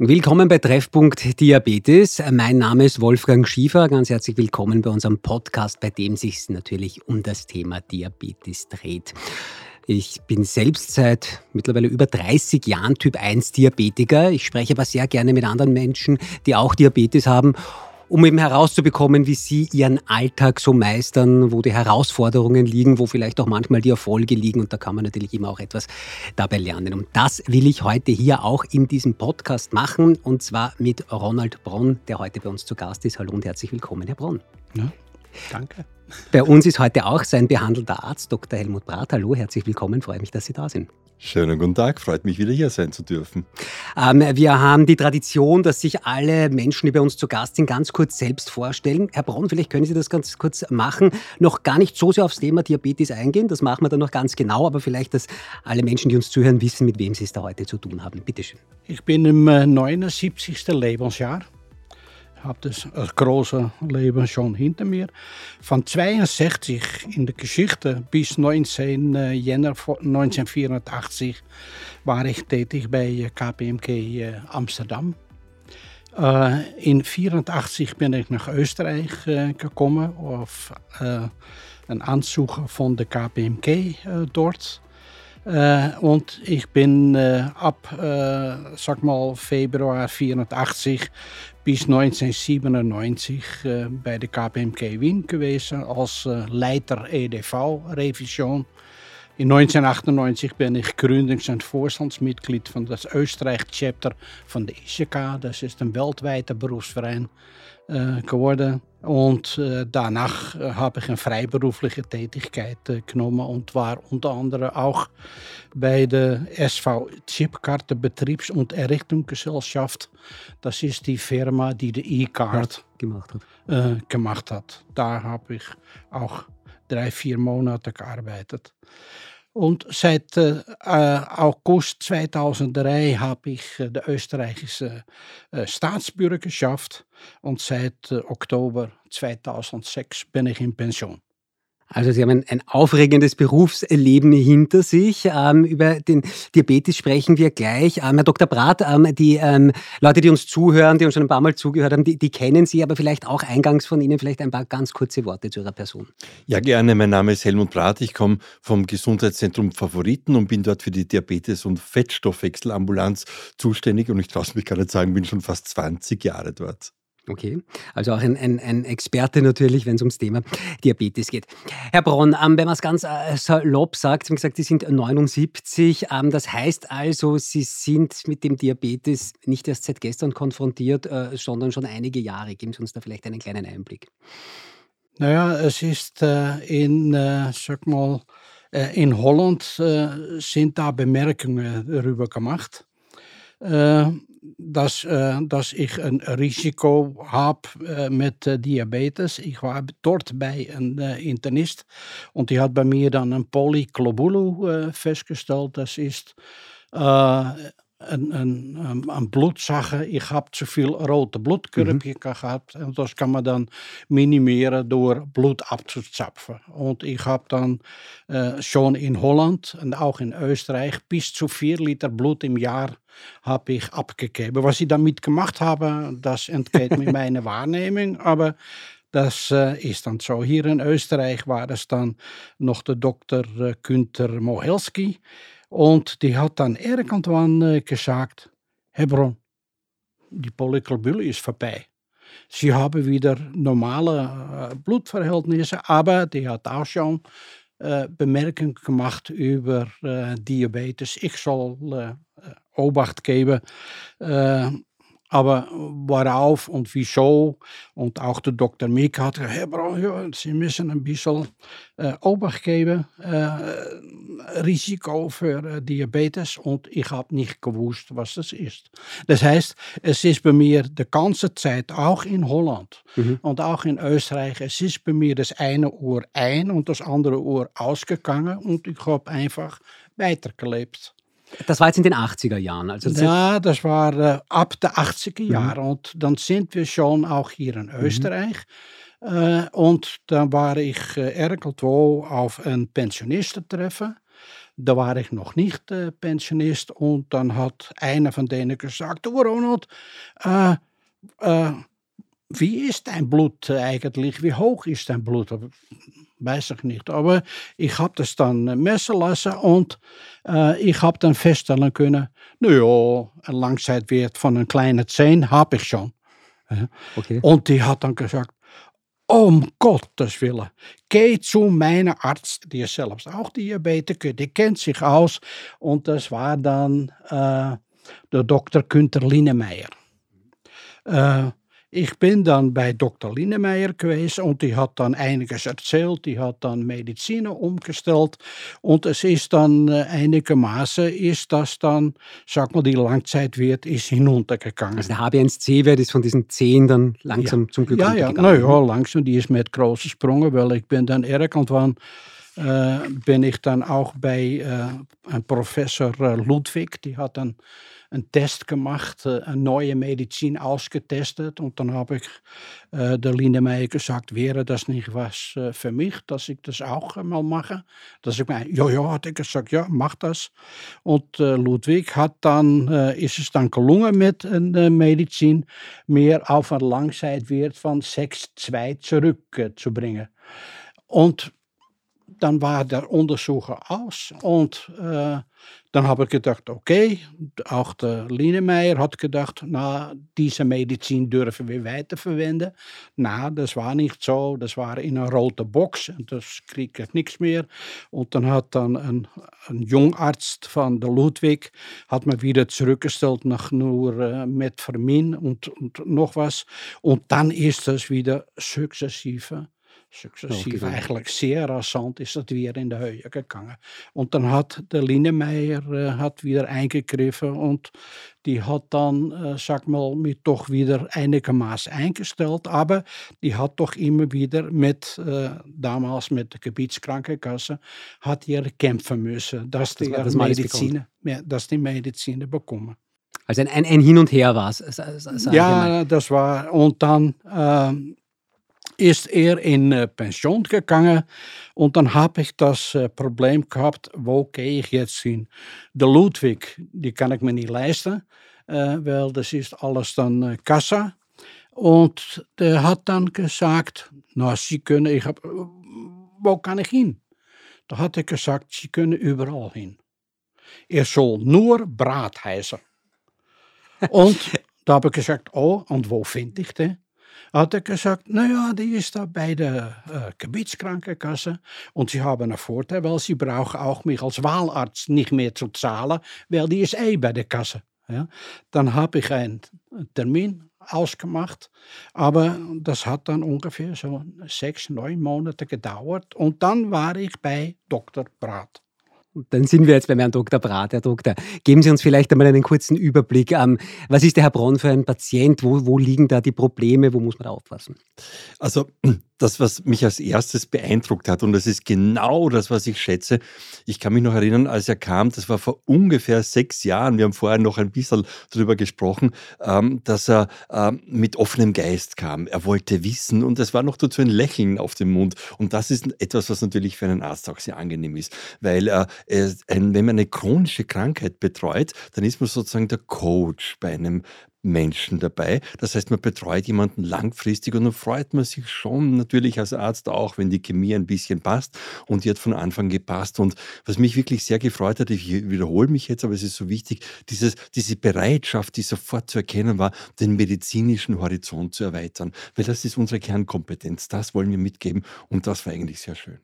Willkommen bei Treffpunkt Diabetes. Mein Name ist Wolfgang Schiefer. Ganz herzlich willkommen bei unserem Podcast, bei dem sich natürlich um das Thema Diabetes dreht. Ich bin selbst seit mittlerweile über 30 Jahren Typ 1 Diabetiker. Ich spreche aber sehr gerne mit anderen Menschen, die auch Diabetes haben um eben herauszubekommen, wie Sie Ihren Alltag so meistern, wo die Herausforderungen liegen, wo vielleicht auch manchmal die Erfolge liegen. Und da kann man natürlich immer auch etwas dabei lernen. Und das will ich heute hier auch in diesem Podcast machen. Und zwar mit Ronald Bronn, der heute bei uns zu Gast ist. Hallo und herzlich willkommen, Herr Bronn. Ja, danke. Bei uns ist heute auch sein behandelter Arzt, Dr. Helmut Brath. Hallo, herzlich willkommen. Freue mich, dass Sie da sind. Schönen guten Tag, freut mich wieder hier sein zu dürfen. Ähm, wir haben die Tradition, dass sich alle Menschen, die bei uns zu Gast sind, ganz kurz selbst vorstellen. Herr Braun, vielleicht können Sie das ganz kurz machen. Noch gar nicht so sehr aufs Thema Diabetes eingehen, das machen wir dann noch ganz genau, aber vielleicht, dass alle Menschen, die uns zuhören, wissen, mit wem Sie es da heute zu tun haben. Bitte schön. Ich bin im 79. Äh, had dus een grote leven schon hinter mir. Van 62 in de Geschichte bis 19 uh, 1984 war ik tätig bij eh, KPMG eh, Amsterdam. Eh, in 1984 ben ik naar Oostenrijk gekomen of een aanzoek van de KPMG dort. Uh, und ich bin ab, sag Februar 84 is 1997 eh, bij de KPMG Wien geweest eh, als eh, leider EDV-revision. In 1998 bin ich Gründungs- und Vorstandsmitglied von das Österreich-Chapter von der ICK. Das ist ein weltweiter Berufsverein geworden. Und äh, danach äh, habe ich eine freiberufliche Tätigkeit genommen und war unter anderem auch bei der SV Chipkarte Betriebs- und Errichtungsgesellschaft. Das ist die Firma, die die E-Card gemacht hat. Äh, gemacht hat. Da habe ich auch drei, vier Monate gearbeitet. Und seit äh, August 2003 habe ich äh, die österreichische äh, Staatsbürgerschaft und seit Oktober 2006 bin ich in Pension. Also Sie haben ein, ein aufregendes Berufsleben hinter sich. Ähm, über den Diabetes sprechen wir gleich. Ähm, Herr Dr. Brath, ähm, die ähm, Leute, die uns zuhören, die uns schon ein paar Mal zugehört haben, die, die, kennen Sie, aber vielleicht auch eingangs von Ihnen vielleicht ein paar ganz kurze Worte zu Ihrer Person. Ja, gerne. Mein Name ist Helmut Brath. Ich komme vom Gesundheitszentrum Favoriten und bin dort für die Diabetes- und Fettstoffwechselambulanz zuständig. Und ich traue mich gar nicht sagen, bin schon fast 20 Jahre dort. Okay, also auch ein, ein, ein Experte natürlich, wenn es ums Thema Diabetes geht. Herr Bronn, ähm, wenn man es ganz äh, salopp sagt, Sie haben gesagt, Sie sind 79. Ähm, das heißt also, Sie sind mit dem Diabetes nicht erst seit gestern konfrontiert, äh, sondern schon einige Jahre. Geben Sie uns da vielleicht einen kleinen Einblick. Naja, es ist äh, in, äh, sag mal, äh, in Holland sind da Bemerkungen darüber gemacht. Äh, dass, äh, dass ich ein Risiko habe äh, mit äh, Diabetes. Ich war dort einem äh, Internist und die hat bei mir dann ein Polyglobulu äh, festgestellt. Das ist äh, een, een, een bloedzakken. Ik heb te veel rode bloedkörperchen mhm. gehad. En dat kan man dan minimeren door bloed abzuzapfen. Und ich habe dann äh, schon in Holland und auch in Österreich bis zu vier Liter Blut im Jahr habe ich abgegeben. Was ich damit gemacht habe, das entgeht mir meine Wahrnehmung, aber das äh, ist dann so. Hier in Österreich war es dann noch der Dr. Äh, Günther Mohelski. Und die hat dann irgendwann äh, gesagt, Hebron, die Polyglobule ist vorbei. Sie haben wieder normale äh, Blutverhältnisse, aber die hat auch schon äh, Bemerkungen gemacht über Diabetes. Ich soll Obacht geben. Äh, aber worauf und wieso und auch der Dr. Mick hat gesagt, Herr Braun, Sie müssen ein bisschen äh, Obacht geben, äh, Risiko für äh, Diabetes und ich habe nicht gewusst, was das ist. Das heißt, es ist bei mir die ganze Zeit, auch in Holland mhm. und auch in Österreich, es ist bei mir das eine Uhr ein und das andere Uhr ausgegangen und ich habe einfach weitergelebt. Das war jetzt in den 80er Jahren. Also das ja, das war äh, ab der 80er Jahre. Mhm. Und dann sind wir schon auch hier in mhm. Österreich. Mhm. Äh, und dann war ich äh, irgendwo auf ein Pensionistentreffen. Da war ich noch nicht äh, Pensionist und dann hat einer von denen gesagt, du Ronald, äh, äh, wie ist dein Blut eigentlich? Wie hoch ist dein Blut? Weiß ich nicht. Aber ich habe das dann messen lassen und äh, ich habe dann feststellen können, naja, ein Langzeitwert von einem kleinen 10 habe ich schon. Okay. Und die hat dann gesagt, um Gottes Willen, geh zu meinem Arzt, die ist selbst auch Diabetiker, die kennt sich aus. Und das war dann äh, der Dr. Linemeyer. Äh, ich bin dann bei Dr. Linemeyer gewesen und die hat dann einiges erzählt, die hat dann Medizin umgestellt und es ist dann äh, einigermaßen ist das dann, sag mal, die Langzeitwert ist hinuntergegangen. Also der HB1C-Wert ist von diesen 10 dann langsam ja. zum Glück ja, ja, ja, langsam, die ist mit großen Sprüngen, weil ich bin dann irgendwann uh, ben ik dan ook bij uh, een professor eh, Ludwig, die had een, een test gemaakt, een nieuwe medicijn ausgetestet. En dan heb ik de Linde mij gezegd, wäre dat niet was vermicht mij, dat ik dus dat ook mag mache. Dat ik mij, ja, ja, had ik gezegd, ja, mag dat. En Ludwig had dan, is het dan gelungen met een medicijn, meer auf een langzijd weer van 6-2 terug te brengen. Und dann war der Untersucher aus und äh, dann habe ich gedacht, okay, auch der Lienemeyer hat gedacht, na, diese Medizin dürfen wir weiterverwenden. Na, das war nicht so, das war in einer roten Box und das kriege ich nichts mehr. Und dann hat dann ein, ein Jungarzt von der Ludwig, hat mir wieder zurückgestellt nach nur äh, Metformin und, und noch was. Und dann ist das wieder sukzessive successief okay. eigenlijk zeer rasant is dat weer in de Höhe gegangen. Und dann hat der Linnemeyer äh, hat wieder eingegriffen und die hat dann, äh, sag mal, mit doch wieder einigermaßen eingestellt, aber die hat doch immer wieder mit, äh, damals mit der Gebietskrankenkasse, hat hier kämpfen müssen, dass die das Medizin, dass die Medizin bekommen. Also ein, ein, ein Hin und Her war es. Ja, das war, und dann, äh, ist er in äh, Pension gegangen und dann habe ich das äh, Problem gehabt, wo gehe ich jetzt hin? Der Ludwig, die kann ich mir nicht leisten, äh, weil das ist alles dann Kassa. Und der hat dann gesagt, na, Sie können, ich hab, wo kann ich hin? Da hat er gesagt, Sie können überall hin. Er soll nur Brat heißen. Und da habe ich gesagt, oh, und wo finde ich den? Hat er gesagt, naja, die ist da bei der äh, Gebietskrankenkasse und sie haben einen Vorteil, weil sie brauchen auch mich als Wahlarzt nicht mehr zu zahlen, weil die ist eh bei der Kasse. Ja. Dann habe ich einen Termin ausgemacht, aber das hat dann ungefähr so sechs, neun Monate gedauert und dann war ich bei Dr. Brat. Dann sind wir jetzt beim Herrn Dr. Brat, Herr Doktor. Geben Sie uns vielleicht einmal einen kurzen Überblick. Ähm, was ist der Herr Braun für ein Patient? Wo, wo liegen da die Probleme? Wo muss man da aufpassen? Also das, was mich als erstes beeindruckt hat, und das ist genau das, was ich schätze. Ich kann mich noch erinnern, als er kam, das war vor ungefähr sechs Jahren, wir haben vorher noch ein bisschen darüber gesprochen, ähm, dass er ähm, mit offenem Geist kam. Er wollte wissen und es war noch dazu ein Lächeln auf dem Mund. Und das ist etwas, was natürlich für einen Arzt auch sehr angenehm ist, weil äh, wenn man eine chronische Krankheit betreut, dann ist man sozusagen der Coach bei einem Menschen dabei. Das heißt, man betreut jemanden langfristig und dann freut man sich schon natürlich als Arzt auch, wenn die Chemie ein bisschen passt und die hat von Anfang gepasst. Und was mich wirklich sehr gefreut hat, ich wiederhole mich jetzt, aber es ist so wichtig, dieses, diese Bereitschaft, die sofort zu erkennen war, den medizinischen Horizont zu erweitern. Weil das ist unsere Kernkompetenz. Das wollen wir mitgeben und das war eigentlich sehr schön.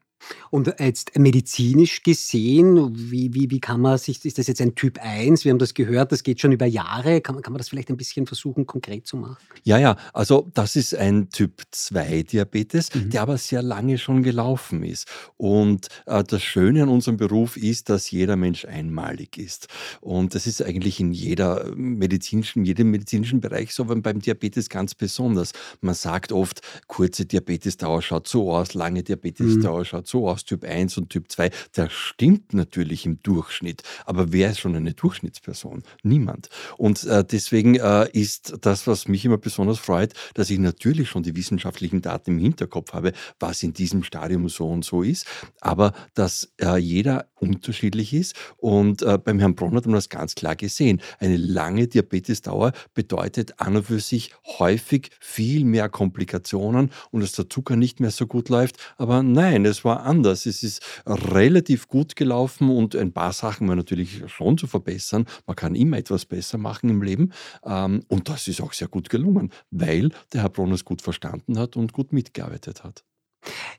Und jetzt medizinisch gesehen, wie, wie, wie kann man sich, ist das jetzt ein Typ 1? Wir haben das gehört, das geht schon über Jahre. Kann man, kann man das vielleicht ein bisschen versuchen, konkret zu machen? Ja, ja, also das ist ein Typ 2 Diabetes, mhm. der aber sehr lange schon gelaufen ist. Und äh, das Schöne an unserem Beruf ist, dass jeder Mensch einmalig ist. Und das ist eigentlich in jeder medizinischen, jedem medizinischen Bereich so, aber beim Diabetes ganz besonders. Man sagt oft, kurze Diabetesdauer schaut so aus, lange Diabetesdauer mhm. schaut so so aus, Typ 1 und Typ 2. Das stimmt natürlich im Durchschnitt. Aber wer ist schon eine Durchschnittsperson? Niemand. Und äh, deswegen äh, ist das, was mich immer besonders freut, dass ich natürlich schon die wissenschaftlichen Daten im Hinterkopf habe, was in diesem Stadium so und so ist, aber dass äh, jeder unterschiedlich ist. Und äh, beim Herrn Bronn hat man das ganz klar gesehen. Eine lange Diabetesdauer bedeutet an und für sich häufig viel mehr Komplikationen und dass der Zucker nicht mehr so gut läuft. Aber nein, es war anders. Es ist relativ gut gelaufen und ein paar Sachen waren natürlich schon zu verbessern. Man kann immer etwas besser machen im Leben. Ähm, und das ist auch sehr gut gelungen, weil der Herr Bronn es gut verstanden hat und gut mitgearbeitet hat.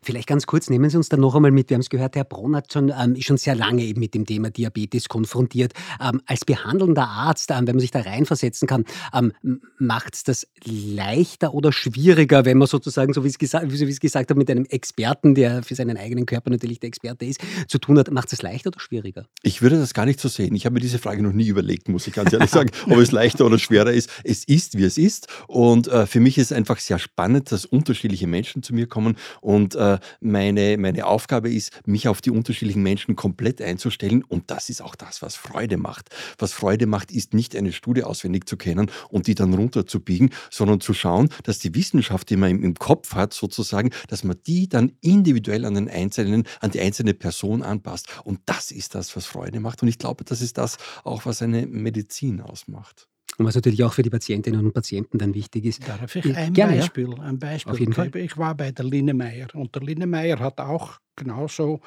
Vielleicht ganz kurz, nehmen Sie uns dann noch einmal mit. Wir haben es gehört, Herr Bronn hat schon, ähm, ist schon sehr lange eben mit dem Thema Diabetes konfrontiert. Ähm, als behandelnder Arzt, ähm, wenn man sich da reinversetzen kann, ähm, macht es das leichter oder schwieriger, wenn man sozusagen, so wie wie es gesagt haben, mit einem Experten, der für seinen eigenen Körper natürlich der Experte ist, zu tun hat, macht es leichter oder schwieriger? Ich würde das gar nicht so sehen. Ich habe mir diese Frage noch nie überlegt, muss ich ganz ehrlich sagen, ob es leichter oder schwerer ist. Es ist, wie es ist. Und äh, für mich ist es einfach sehr spannend, dass unterschiedliche Menschen zu mir kommen und und äh, meine, meine Aufgabe ist, mich auf die unterschiedlichen Menschen komplett einzustellen. Und das ist auch das, was Freude macht. Was Freude macht, ist nicht eine Studie auswendig zu kennen und die dann runterzubiegen, sondern zu schauen, dass die Wissenschaft, die man im, im Kopf hat, sozusagen, dass man die dann individuell an den einzelnen, an die einzelne Person anpasst. Und das ist das, was Freude macht. Und ich glaube, das ist das auch, was eine Medizin ausmacht. Und was natürlich auch für die Patientinnen und Patienten dann wichtig ist. Darf ich ein Gerne, Beispiel, ja. ein Beispiel Auf jeden Fall. Ich war bei der Linnemeyer und der Linnemeyer hat auch genauso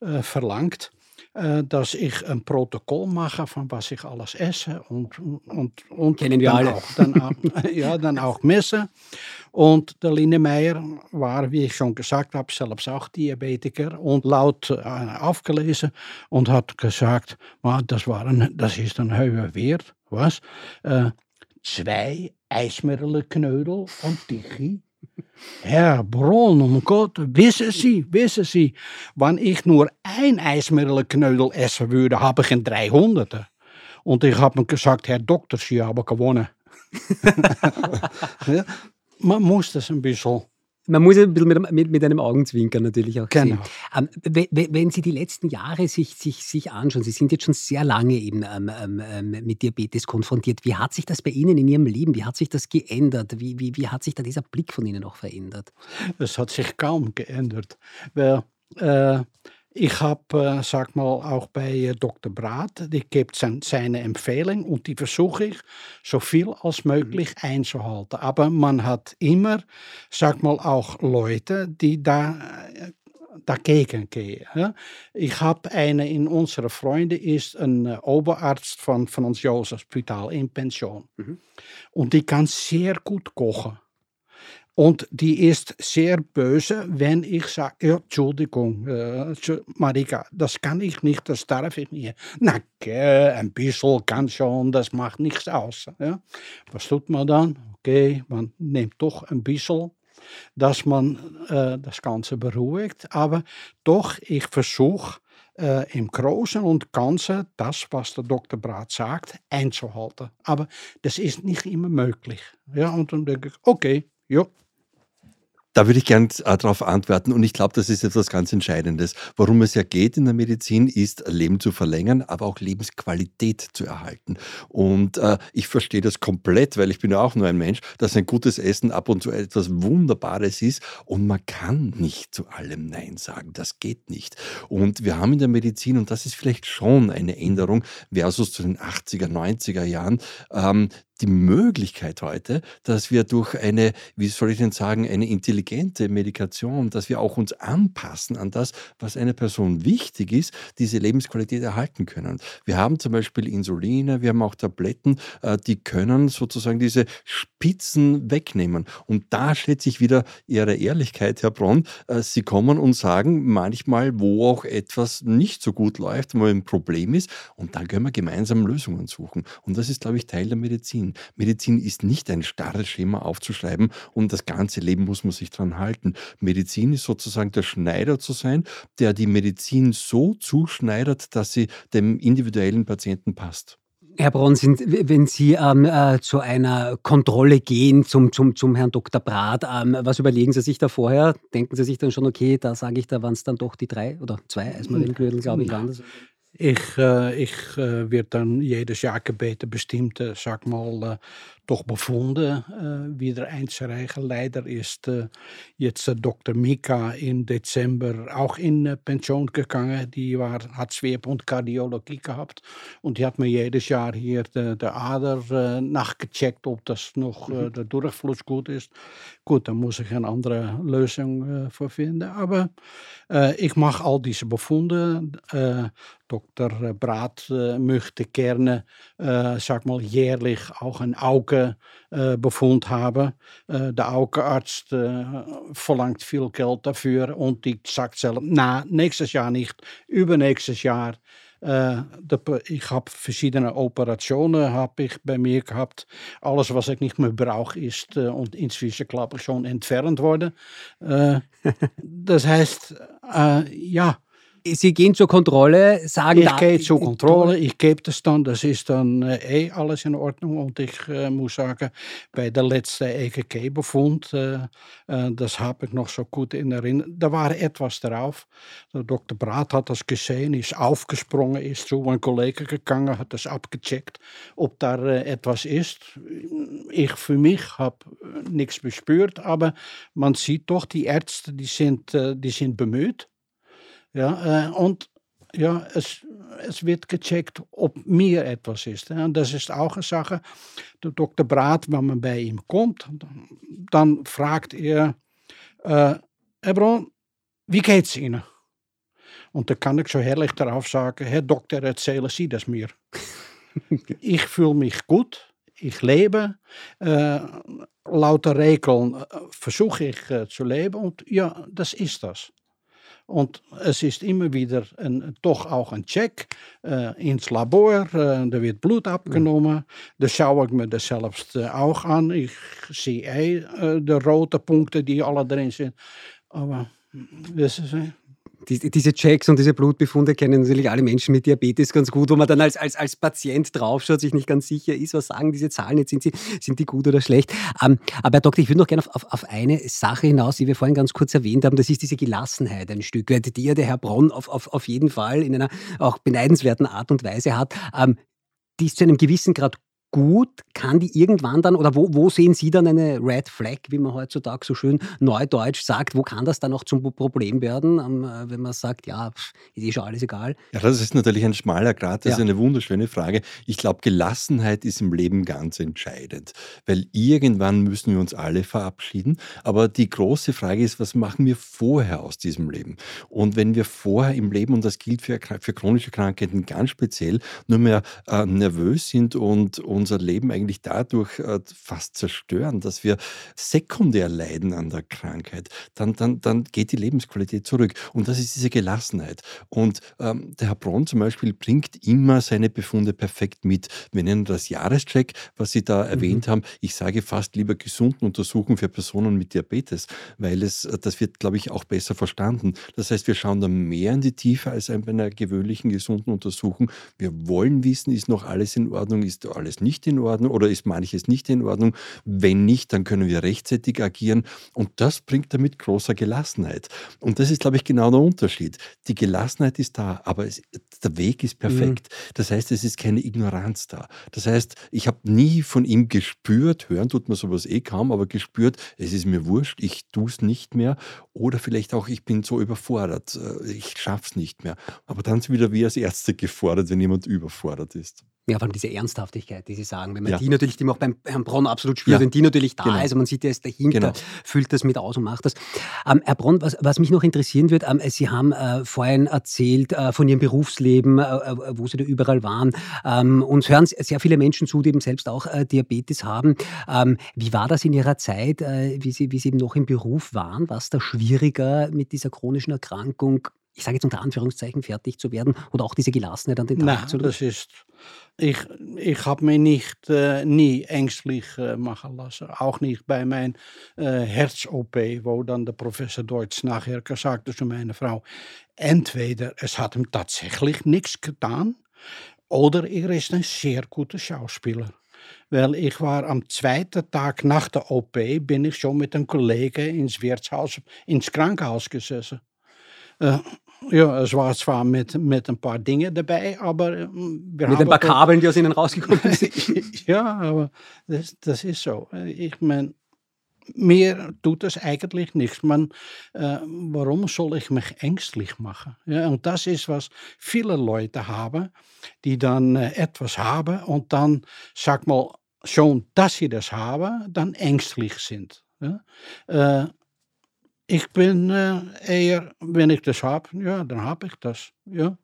äh, verlangt, äh, dass ich ein Protokoll mache von was ich alles esse und, und, und Kennen wir alle. Auch, dann, auch, ja, dann auch messe. Und der Linnemeyer war, wie ich schon gesagt habe, selbst auch Diabetiker und laut äh, aufgelesen und hat gesagt, das, war ein, das ist ein hoher Wert was. Eh, uh, Zwij, Herr Antigie. Herbronnen, Gott, wissen Sie, wissen Sie, wann ich nur ein IJsmiddelkneudel essen würde, habe ik een 300. Und ich habe mir gesagt, Herr Dokter, Sie haben gewonnen. ja, maar moest eens een beetje man muss ein bisschen mit, mit, mit einem Augenzwinkern natürlich auch genau. sehen. Ähm, wenn, Sie die letzten Jahre sich, sich, sich anschauen, Sie sind jetzt schon sehr lange eben ähm, ähm, ähm, mit Diabetes konfrontiert. Wie hat sich das bei Ihnen in Ihrem Leben, wie hat sich das geändert? Wie, wie, wie hat sich da dieser Blick von Ihnen auch verändert? Es hat sich kaum geändert. Weil, äh, ich habe, sag mal, auch bei Dr. Braat, die gibt seine Empfehlung und die versuche ich so viel als möglich mhm. einzuhalten. Aber man hat immer, sag mal, auch Leute, die da äh, dagegen gehen. Ich habe eine in unserer Freunde ist ein Oberarzt von Franz Josef Spital in Pension. Mhm. Und die kann sehr gut kochen. Und die ist sehr böse, wenn ich sage, Entschuldigung, äh, Marika, das kann ich nicht, das darf ich nicht. Na, okay, ein bisschen kann schon, das macht nichts aus. Ja. Was tut man dann? Okay, man nimmt doch ein bisschen, dass man äh, das Ganze beruhigt. Aber doch, ich versuche, äh, im Großen und Ganzen das, was der Dr. Braat sagt, einzuhalten. Aber das ist nicht immer möglich. Ja, und dann denke ich, okay, ja, da würde ich gerne äh, darauf antworten und ich glaube, das ist etwas ganz Entscheidendes. Worum es ja geht in der Medizin, ist Leben zu verlängern, aber auch Lebensqualität zu erhalten. Und äh, ich verstehe das komplett, weil ich bin ja auch nur ein Mensch, dass ein gutes Essen ab und zu etwas Wunderbares ist und man kann nicht zu allem Nein sagen. Das geht nicht. Und wir haben in der Medizin, und das ist vielleicht schon eine Änderung versus zu den 80er, 90er Jahren, ähm, die Möglichkeit heute, dass wir durch eine, wie soll ich denn sagen, eine intelligente Medikation, dass wir auch uns anpassen an das, was einer Person wichtig ist, diese Lebensqualität erhalten können. Wir haben zum Beispiel Insuline, wir haben auch Tabletten, äh, die können sozusagen diese Spitzen wegnehmen. Und da stellt sich wieder Ihre Ehrlichkeit, Herr Bronn. Äh, Sie kommen und sagen manchmal, wo auch etwas nicht so gut läuft, wo ein Problem ist, und dann können wir gemeinsam Lösungen suchen. Und das ist, glaube ich, Teil der Medizin. Medizin. ist nicht ein starres Schema aufzuschreiben und das ganze Leben muss man sich dran halten. Medizin ist sozusagen der Schneider zu sein, der die Medizin so zuschneidert, dass sie dem individuellen Patienten passt. Herr Bronn, wenn Sie ähm, äh, zu einer Kontrolle gehen zum, zum, zum Herrn Dr. Brath, ähm, was überlegen Sie sich da vorher? Denken Sie sich dann schon, okay, da sage ich, da waren es dann doch die drei oder zwei Eismarillenknödel, glaube ich, waren das? Ich, äh, ich äh, werde dann jedes Jahr gebeten, bestimmte, sag mal, äh, doch Befunde äh, wieder einzureichen. Leider ist äh, jetzt Dr. Mika im Dezember auch in äh, Pension gegangen. Die war, hat Schwerpunkt Kardiologie gehabt und die hat mir jedes Jahr hier de, de Ader äh, nachgecheckt, ob das noch mhm. der Durchfluss gut ist. Gut, dann muss ich eine andere Lösung äh, finden. Aber ich mache all diese Befunde. Dr. Braat möchte gerne, sag mal, jährlich auch ein Augebefund haben. der Augenarzt verlangt viel Geld dafür und die sagt na, nächstes Jahr nicht, übernächstes Jahr. Äh, ich habe verschiedene Operationen habe ich bei mir gehabt. Alles, was ich nicht mehr brauche, ist äh, und inzwischen glaube ich schon entfernt worden. Äh, das heißt, ja, Sie gehen zur Kontrolle, sagen Ich gehe zur Kontrolle, ich gebe das dann, das ist dann äh, eh alles in Ordnung. Und ich äh, muss sagen, bei der letzten EKG-Befund, äh, äh, das habe ich noch so gut in Erinnerung, da war etwas drauf. Der Dr. Braat hat das gesehen, ist aufgesprungen, ist zu einem Kollegen gegangen, hat das abgecheckt, ob da äh, etwas ist. Ich für mich habe nichts gespürt, aber man sieht doch, die Ärzte, die sind, die sind bemüht. Ja, und ja, es, es wird gecheckt, ob mir etwas ist. Und das ist auch eine Sache. Der Dr. Braat, wenn man bei ihm kommt, dann fragt er, äh, Herr Braun, wie geht's Ihnen? Und da kann ich so herrlich darauf sagen, Herr Doktor, erzählen Sie das mir. ich fühle mich gut, ich lebe, äh, lauter Regeln äh, versuche ich äh, zu leben und ja, das ist das. Und es ist immer wieder ein, doch auch ein Check äh, ins Labor. Äh, da wird Blut abgenommen. Ja. Da schaue ich mir das selbst äh, auch an. Ich sehe äh, die alle drin sind. Aber wissen Sie, die, diese Checks und diese Blutbefunde kennen natürlich alle Menschen mit Diabetes ganz gut, wo man dann als, als, als Patient draufschaut, sich nicht ganz sicher ist, was sagen diese Zahlen jetzt, sind, sie, sind die gut oder schlecht. Ähm, aber Herr Doktor, ich würde noch gerne auf, auf, auf, eine Sache hinaus, die wir vorhin ganz kurz erwähnt haben, das ist diese Gelassenheit ein Stück weit, die ja der Herr Bronn auf, auf, auf jeden Fall in einer auch beneidenswerten Art und Weise hat. Ähm, die ist zu einem gewissen Grad gut? Kann die irgendwann dann, oder wo, wo sehen Sie dann eine Red Flag, wie man heutzutage so schön neudeutsch sagt? Wo kann das dann noch zum Problem werden, ähm, wenn man sagt, ja, ist eh schon alles egal? Ja, das ist natürlich ein schmaler Grad, das ja. ist eine wunderschöne Frage. Ich glaube, Gelassenheit ist im Leben ganz entscheidend, weil irgendwann müssen wir uns alle verabschieden. Aber die große Frage ist, was machen wir vorher aus diesem Leben? Und wenn wir vorher im Leben, und das gilt für, für chronische Krankheiten ganz speziell, nur mehr äh, nervös sind und, und unser Leben eigentlich dadurch äh, fast zerstören, dass wir sekundär leiden an der Krankheit, dann, dann, dann geht die Lebensqualität zurück. Und das ist diese Gelassenheit. Und ähm, der Herr Braun zum Beispiel bringt immer seine Befunde perfekt mit. Wir nennen das Jahrescheck, was Sie da erwähnt mhm. haben. Ich sage fast lieber gesunden Untersuchungen für Personen mit Diabetes, weil es, äh, das wird, glaube ich, auch besser verstanden. Das heißt, wir schauen da mehr in die Tiefe als bei einer gewöhnlichen gesunden Untersuchung. Wir wollen wissen, ist noch alles in Ordnung, ist alles nicht nicht in Ordnung oder ist manches nicht in Ordnung? Wenn nicht, dann können wir rechtzeitig agieren und das bringt damit großer Gelassenheit. Und das ist, glaube ich, genau der Unterschied. Die Gelassenheit ist da, aber es, der Weg ist perfekt. Mhm. Das heißt, es ist keine Ignoranz da. Das heißt, ich habe nie von ihm gespürt, hören tut man sowas eh kaum, aber gespürt, es ist mir wurscht, ich tue es nicht mehr oder vielleicht auch, ich bin so überfordert, äh, ich schaffe es nicht mehr. Aber dann sind wieder wir als Ärzte gefordert, wenn jemand überfordert ist. Ja, vor allem diese Ernsthaftigkeit, die Sie sagen. Wenn man ja. die natürlich, die man auch beim Herrn Bronn absolut spürt, ja. wenn die natürlich da genau. ist und man sieht, der ist dahinter, genau. füllt das mit aus und macht das. Ähm, Herr Bronn, was, was, mich noch interessieren wird, ähm, Sie haben äh, vorhin erzählt äh, von Ihrem Berufsleben, äh, äh wo Sie da überall waren. Ähm, uns hören sehr viele Menschen zu, die eben selbst auch äh, Diabetes haben. Ähm, wie war das in Ihrer Zeit, äh, wie, Sie, wie Sie eben noch im Beruf waren? War es da schwieriger mit dieser chronischen Erkrankung? Ich sage jetzt unter Anführungszeichen, fertig zu werden oder auch diese Gelassenheit an den Tag Nein, zu legen? das ist, ich, ich habe mich nicht, äh, nie ängstlich äh, machen lassen. Auch nicht bei meinem äh, Herz-OP, wo dann der Professor Deutsch nachher sagte zu meiner Frau, entweder es hat ihm tatsächlich nichts getan oder er ist ein sehr guter Schauspieler. Weil ich war am zweiten Tag nach der OP, bin ich schon mit einem Kollegen ins Wirtshaus, ins Krankenhaus gesessen. Äh, ja, es war zwar mit, mit ein paar Dingen dabei, aber wir Mit ein paar Kabeln, die aus ihnen rausgekommen sind. ja, aber das, das ist so. Ich meine, mir tut das eigentlich nichts. Man, äh, warum soll ich mich ängstlich machen? Ja, und das ist, was viele Leute haben, die dann äh, etwas haben und dann, sag mal, schon, dass sie das haben, dann ängstlich sind. Ja? Äh, ik ben uh, eer, ben ik dus hap, ja, dan hap ik dus. Ja.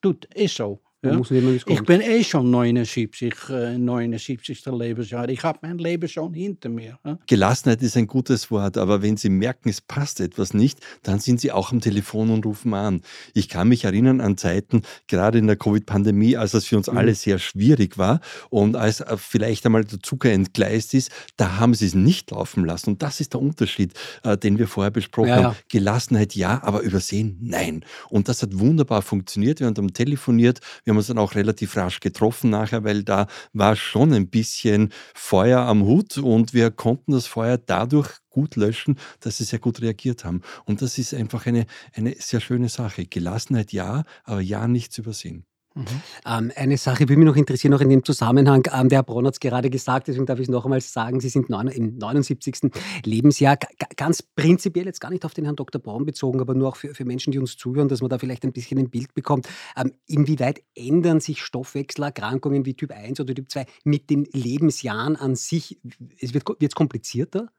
Doet, is zo. Ja? Ich bin eh schon 79, äh, 79. Lebensjahr. Ich habe mein Leben schon hinter mir. Ja? Gelassenheit ist ein gutes Wort, aber wenn Sie merken, es passt etwas nicht, dann sind Sie auch am Telefon und rufen an. Ich kann mich erinnern an Zeiten, gerade in der Covid-Pandemie, als es für uns mhm. alle sehr schwierig war und als äh, vielleicht einmal der Zucker entgleist ist, da haben Sie es nicht laufen lassen. Und das ist der Unterschied, äh, den wir vorher besprochen ja, ja. haben. Gelassenheit ja, aber übersehen nein. Und das hat wunderbar funktioniert. Wir haben telefoniert, wir haben uns dann auch relativ rasch getroffen nachher, weil da war schon ein bisschen Feuer am Hut und wir konnten das Feuer dadurch gut löschen, dass sie sehr gut reagiert haben. Und das ist einfach eine, eine sehr schöne Sache. Gelassenheit ja, aber ja nichts übersehen. Mhm. Ähm, eine Sache würde mich noch interessieren, noch in dem Zusammenhang. Ähm, der Herr Bronn hat es gerade gesagt, deswegen darf ich es noch einmal sagen. Sie sind im 79. Lebensjahr. Ganz prinzipiell, jetzt gar nicht auf den Herrn Dr. Braun bezogen, aber nur auch für, für Menschen, die uns zuhören, dass man da vielleicht ein bisschen ein Bild bekommt. Ähm, inwieweit ändern sich Stoffwechselerkrankungen wie Typ 1 oder Typ 2 mit den Lebensjahren an sich? Es wird es komplizierter?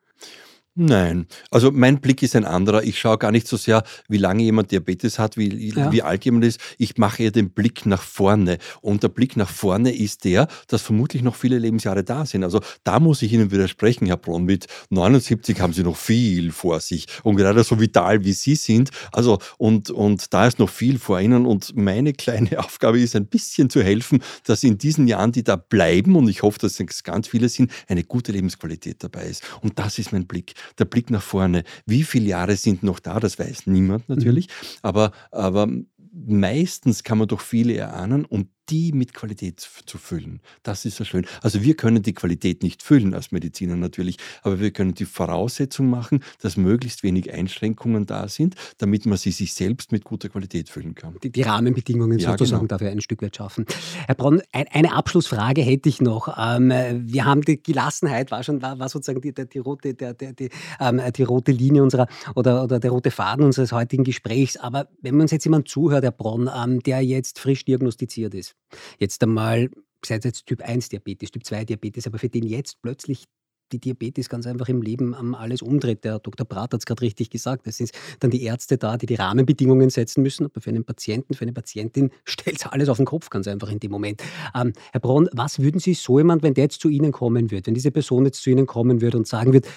Nein, also mein Blick ist ein anderer. Ich schaue gar nicht so sehr, wie lange jemand Diabetes hat, wie, ja. wie alt jemand ist. Ich mache eher den Blick nach vorne. Und der Blick nach vorne ist der, dass vermutlich noch viele Lebensjahre da sind. Also da muss ich Ihnen widersprechen, Herr Bronn. Mit 79 haben Sie noch viel vor sich. Und gerade so vital wie Sie sind. Also, und, und da ist noch viel vor Ihnen. Und meine kleine Aufgabe ist, ein bisschen zu helfen, dass in diesen Jahren, die da bleiben, und ich hoffe, dass es ganz viele sind, eine gute Lebensqualität dabei ist. Und das ist mein Blick der Blick nach vorne. Wie viele Jahre sind noch da? Das weiß niemand natürlich. Mhm. Aber, aber meistens kann man doch viele erahnen und die mit Qualität zu füllen. Das ist so schön. Also wir können die Qualität nicht füllen als Mediziner natürlich, aber wir können die Voraussetzung machen, dass möglichst wenig Einschränkungen da sind, damit man sie sich selbst mit guter Qualität füllen kann. Die, die Rahmenbedingungen ja, sozusagen genau. dafür ein Stück weit schaffen. Herr Bronn, ein, eine Abschlussfrage hätte ich noch. Ähm, wir haben die Gelassenheit, war schon war, war sozusagen die, die, rote, der, der, die, ähm, die rote Linie unserer oder, oder der rote Faden unseres heutigen Gesprächs. Aber wenn man uns jetzt jemand zuhört, Herr Bronn, ähm, der jetzt frisch diagnostiziert ist, Jetzt einmal, sei es jetzt Typ 1 Diabetes, Typ 2 Diabetes, aber für den jetzt plötzlich die Diabetes ganz einfach im Leben alles umdreht. Der Dr. Brat hat es gerade richtig gesagt. Es sind dann die Ärzte da, die die Rahmenbedingungen setzen müssen. Aber für einen Patienten, für eine Patientin stellt es alles auf den Kopf ganz einfach in dem Moment. Ähm, Herr Braun, was würden Sie so jemand, wenn der jetzt zu Ihnen kommen würde, wenn diese Person jetzt zu Ihnen kommen würde und sagen würde,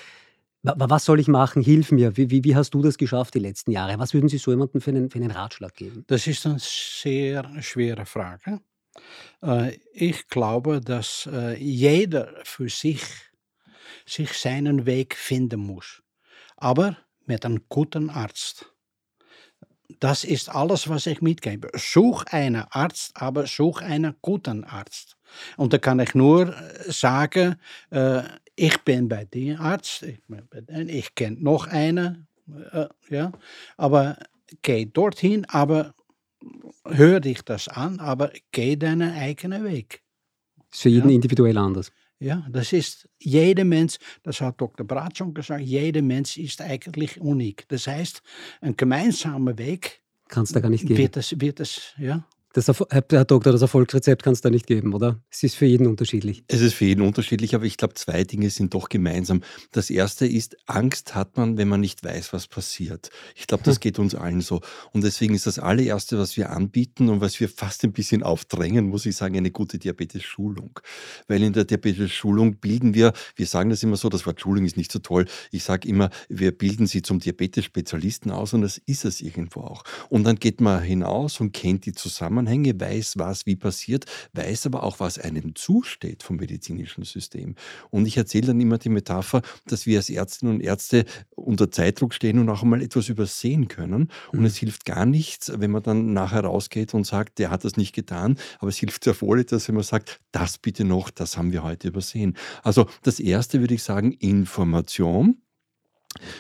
was soll ich machen? Hilf mir. Wie, wie, wie, hast du das geschafft die letzten Jahre? Was würden Sie so jemandem für einen, für einen Ratschlag geben? Das ist eine sehr schwere Frage. Ich glaube, dass äh, jeder für sich, sich seinen Weg finden muss. Aber mit einem guten Arzt. Das ist alles, was ich mitgebe. Such einen Arzt, aber such einen guten Arzt. Und da kann ich nur sagen, äh, ich bin bei dem Arzt, ich, ich kenne noch einen, ja, aber geh dorthin, aber hör dich das an, aber geh deinen eigenen Weg. Ist für jeden ja? individuell anders. Ja, das ist, jeder Mensch, das hat Dr. Brat schon gesagt, jeder Mensch ist eigentlich unik. Das heißt, ein gemeinsamer Weg kann es da gar nicht geben. Wird es, wird es, ja, das, Herr Doktor, das Erfolgsrezept kann es da nicht geben, oder? Es ist für jeden unterschiedlich. Es ist für jeden unterschiedlich, aber ich glaube, zwei Dinge sind doch gemeinsam. Das erste ist, Angst hat man, wenn man nicht weiß, was passiert. Ich glaube, das hm. geht uns allen so. Und deswegen ist das allererste, was wir anbieten und was wir fast ein bisschen aufdrängen, muss ich sagen, eine gute Diabetes-Schulung. Weil in der Diabetes-Schulung bilden wir, wir sagen das immer so, das Wort Schulung ist nicht so toll. Ich sage immer, wir bilden sie zum Diabetes-Spezialisten aus und das ist es irgendwo auch. Und dann geht man hinaus und kennt die Zusammenhänge Zusammenhänge, weiß, was wie passiert, weiß aber auch, was einem zusteht vom medizinischen System. Und ich erzähle dann immer die Metapher, dass wir als Ärztinnen und Ärzte unter Zeitdruck stehen und auch einmal etwas übersehen können. Und mhm. es hilft gar nichts, wenn man dann nachher rausgeht und sagt, der hat das nicht getan. Aber es hilft sehr wohl etwas, wenn man sagt, das bitte noch, das haben wir heute übersehen. Also das Erste würde ich sagen, Information.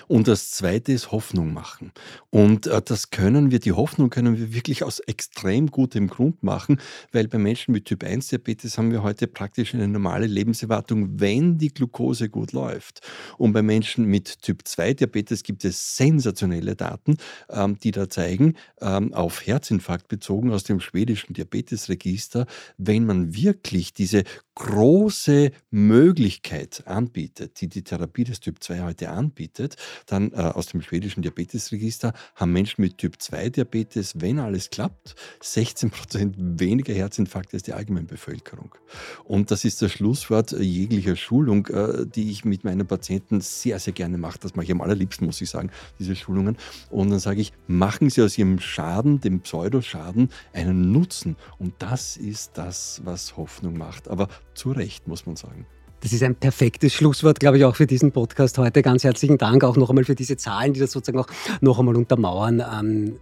Und das Zweite ist Hoffnung machen. Und äh, das können wir, die Hoffnung können wir wirklich aus extrem gutem Grund machen, weil bei Menschen mit Typ 1 Diabetes haben wir heute praktisch eine normale Lebenserwartung, wenn die Glucose gut läuft. Und bei Menschen mit Typ 2 Diabetes gibt es sensationelle Daten, ähm, die da zeigen, ähm, auf Herzinfarkt bezogen aus dem schwedischen Diabetesregister, wenn man wirklich diese große Möglichkeit anbietet, die die Therapie des Typ 2 heute anbietet, dann äh, aus dem schwedischen Diabetesregister haben Menschen mit Typ 2 Diabetes, wenn alles klappt, 16 Prozent weniger Herzinfarkte als die allgemeine Bevölkerung. Und das ist das Schlusswort jeglicher Schulung, äh, die ich mit meinen Patienten sehr, sehr gerne mache. Das mache ich am allerliebsten, muss ich sagen, diese Schulungen. Und dann sage ich, machen Sie aus Ihrem Schaden, dem Pseudoschaden, einen Nutzen. Und das ist das, was Hoffnung macht. Aber zu Recht, muss man sagen. Das ist ein perfektes Schlusswort, glaube ich, auch für diesen Podcast heute. Ganz herzlichen Dank auch noch einmal für diese Zahlen, die das sozusagen auch noch einmal untermauern. Ähm,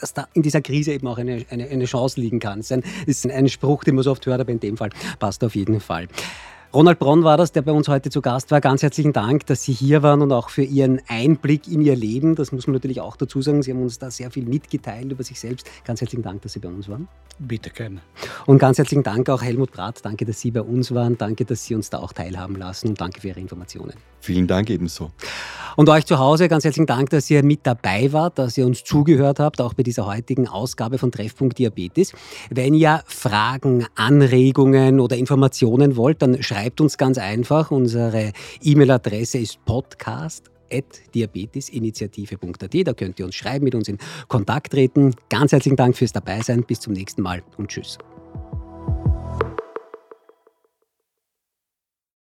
dass da in dieser Krise eben auch eine, eine, eine Chance liegen kann. Das ist, ein, ein Spruch, den man so oft hört, aber in dem Fall passt auf jeden Fall. Ronald Bronn war das, der bei uns heute zu Gast war. Ganz herzlichen Dank, dass Sie hier waren und auch für Ihren Einblick in Ihr Leben. Das muss man natürlich auch dazu sagen. Sie haben uns da sehr viel mitgeteilt über sich selbst. Ganz herzlichen Dank, dass Sie bei uns waren. Bitte gerne. Und ganz herzlichen Dank auch Helmut Brath. Danke, dass Sie bei uns waren. Danke, dass Sie uns da auch teilhaben lassen und danke für Ihre Informationen. Vielen Dank ebenso. Und euch zu Hause ganz herzlichen Dank, dass ihr mit dabei wart, dass ihr uns zugehört habt, auch bei dieser heutigen Ausgabe von Treffpunkt Diabetes. Wenn ihr Fragen, Anregungen oder Informationen wollt, dann schreibt uns ganz einfach. Unsere E-Mail-Adresse ist podcast diabetesinitiative.at. Da könnt ihr uns schreiben, mit uns in Kontakt treten. Ganz herzlichen Dank fürs Dabeisein. Bis zum nächsten Mal und tschüss.